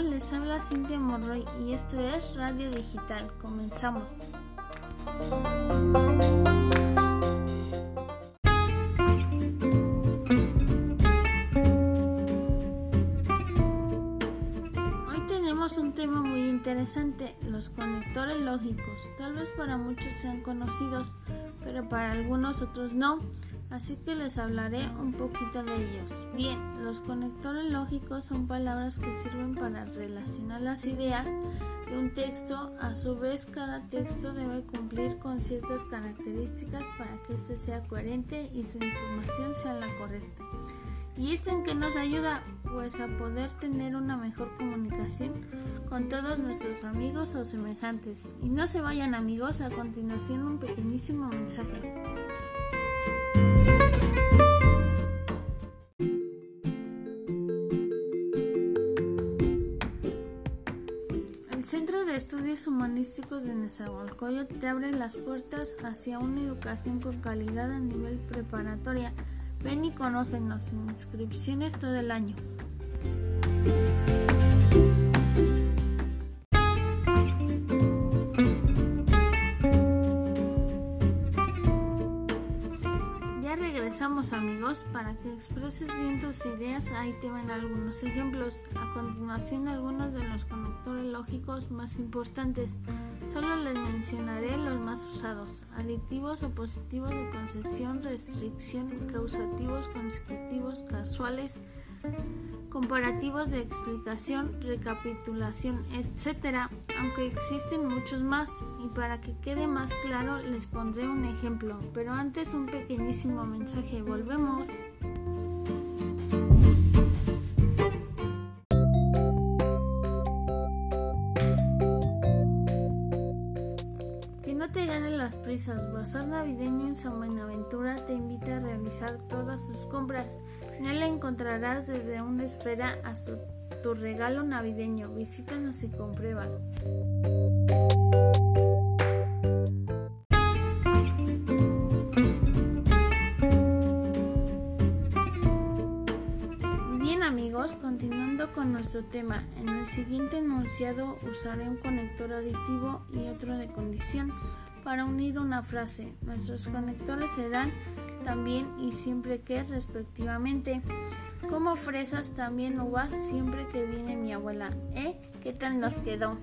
les habla Cintia Monroy y esto es Radio Digital. Comenzamos. Hoy tenemos un tema muy interesante, los conectores lógicos. Tal vez para muchos sean conocidos, pero para algunos otros no así que les hablaré un poquito de ellos. Bien, los conectores lógicos son palabras que sirven para relacionar las ideas de un texto. A su vez, cada texto debe cumplir con ciertas características para que éste sea coherente y su información sea la correcta. ¿Y esto en qué nos ayuda? Pues a poder tener una mejor comunicación con todos nuestros amigos o semejantes. Y no se vayan amigos, a continuación un pequeñísimo mensaje. Estudios Humanísticos de Nezahualcóyotl te abre las puertas hacia una educación con calidad a nivel preparatoria. Ven y conócenos, inscripciones todo el año. regresamos amigos, para que expreses bien tus ideas, ahí te ven algunos ejemplos. A continuación algunos de los conectores lógicos más importantes. Solo les mencionaré los más usados. Aditivos o positivos de concesión, restricción, causativos, consecutivos, casuales, comparativos de explicación, recapitulación, etc. Aunque existen muchos más y para que quede más claro les pondré un ejemplo, pero antes un pequeñísimo mensaje. Volvemos. Te ganen las prisas. Bazar Navideño en San Buenaventura te invita a realizar todas sus compras. En él encontrarás desde una esfera hasta tu regalo navideño. Visítanos y compruébalo. Con nuestro tema, en el siguiente enunciado usaré un conector aditivo y otro de condición para unir una frase. Nuestros conectores serán también y siempre que respectivamente. Como fresas también uvas siempre que viene mi abuela. ¿Eh? ¿Qué tal nos quedó?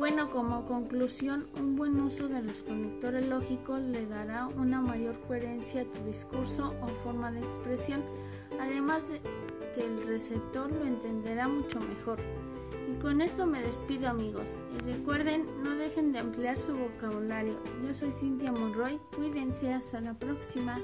Bueno, como conclusión, un buen uso de los conectores lógicos le dará una mayor coherencia a tu discurso o forma de expresión, además de que el receptor lo entenderá mucho mejor. Y con esto me despido amigos. Y recuerden, no dejen de ampliar su vocabulario. Yo soy Cintia Monroy. Cuídense hasta la próxima.